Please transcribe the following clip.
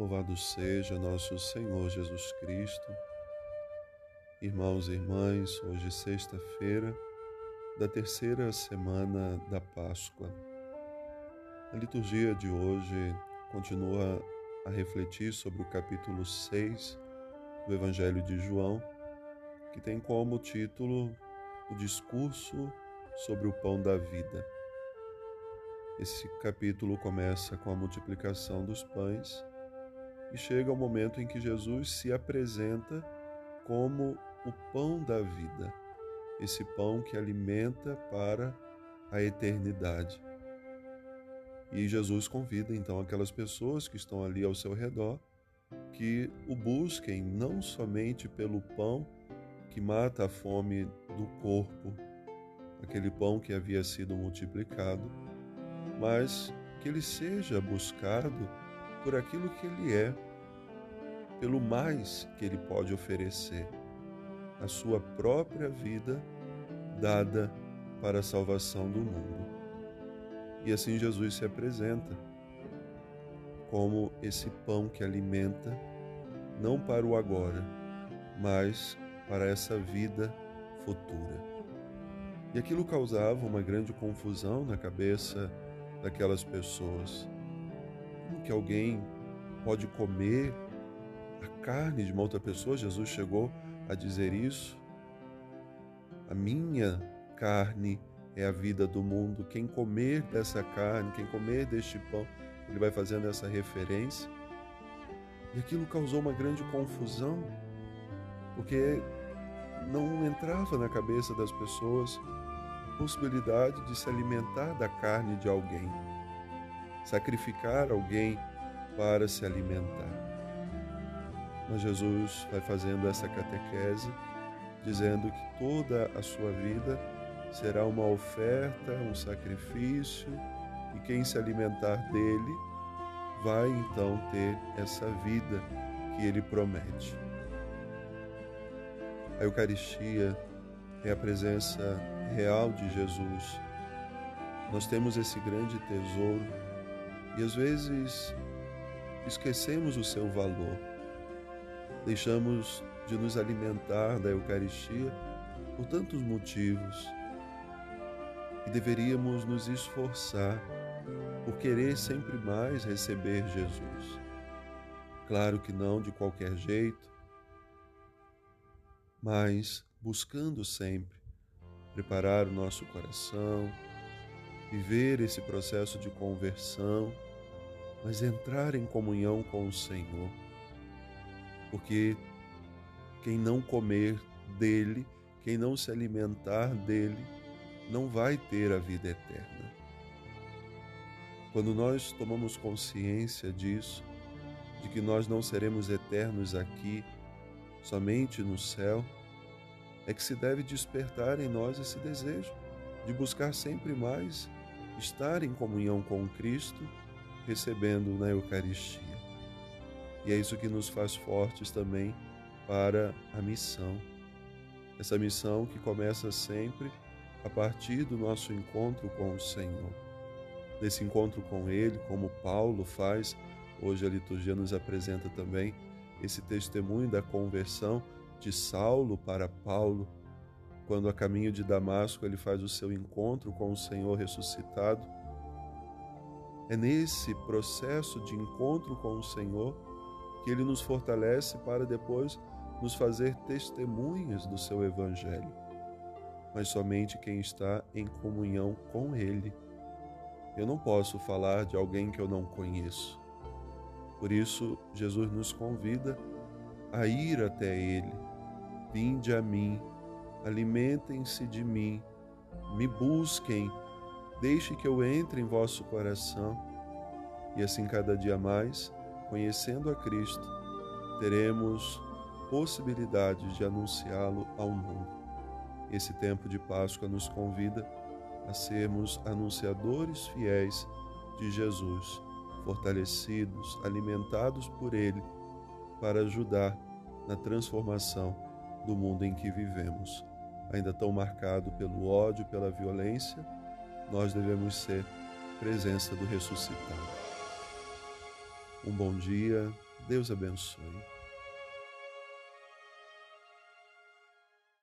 Louvado seja nosso Senhor Jesus Cristo. Irmãos e irmãs, hoje é sexta-feira da terceira semana da Páscoa. A liturgia de hoje continua a refletir sobre o capítulo 6 do Evangelho de João, que tem como título o discurso sobre o pão da vida. Esse capítulo começa com a multiplicação dos pães e chega ao momento em que Jesus se apresenta como o pão da vida, esse pão que alimenta para a eternidade. E Jesus convida então aquelas pessoas que estão ali ao seu redor que o busquem não somente pelo pão que mata a fome do corpo, aquele pão que havia sido multiplicado, mas que ele seja buscado por aquilo que ele é, pelo mais que ele pode oferecer, a sua própria vida dada para a salvação do mundo. E assim Jesus se apresenta como esse pão que alimenta, não para o agora, mas para essa vida futura. E aquilo causava uma grande confusão na cabeça daquelas pessoas. Como que alguém pode comer a carne de uma outra pessoa? Jesus chegou a dizer isso. A minha carne é a vida do mundo. Quem comer dessa carne, quem comer deste pão, ele vai fazendo essa referência. E aquilo causou uma grande confusão, porque não entrava na cabeça das pessoas possibilidade de se alimentar da carne de alguém, sacrificar alguém para se alimentar. Mas Jesus vai fazendo essa catequese, dizendo que toda a sua vida será uma oferta, um sacrifício, e quem se alimentar dele vai então ter essa vida que ele promete. A Eucaristia é a presença real de Jesus. Nós temos esse grande tesouro e às vezes esquecemos o seu valor. Deixamos de nos alimentar da Eucaristia por tantos motivos e deveríamos nos esforçar por querer sempre mais receber Jesus. Claro que não de qualquer jeito, mas buscando sempre preparar o nosso coração, viver esse processo de conversão, mas entrar em comunhão com o Senhor. Porque quem não comer dele, quem não se alimentar dele, não vai ter a vida eterna. Quando nós tomamos consciência disso, de que nós não seremos eternos aqui, somente no céu, é que se deve despertar em nós esse desejo de buscar sempre mais estar em comunhão com Cristo, recebendo na Eucaristia. E é isso que nos faz fortes também para a missão. Essa missão que começa sempre a partir do nosso encontro com o Senhor. Nesse encontro com Ele, como Paulo faz, hoje a liturgia nos apresenta também esse testemunho da conversão de Saulo para Paulo, quando a caminho de Damasco ele faz o seu encontro com o Senhor ressuscitado. É nesse processo de encontro com o Senhor que ele nos fortalece para depois nos fazer testemunhas do seu Evangelho. Mas somente quem está em comunhão com Ele. Eu não posso falar de alguém que eu não conheço. Por isso, Jesus nos convida a ir até Ele Vinde a mim, alimentem-se de mim, me busquem, deixe que eu entre em vosso coração. E assim, cada dia mais, conhecendo a Cristo, teremos possibilidade de anunciá-lo ao mundo. Esse tempo de Páscoa nos convida a sermos anunciadores fiéis de Jesus, fortalecidos, alimentados por Ele, para ajudar na transformação do mundo em que vivemos. Ainda tão marcado pelo ódio, pela violência, nós devemos ser presença do ressuscitado. Um bom dia, Deus abençoe.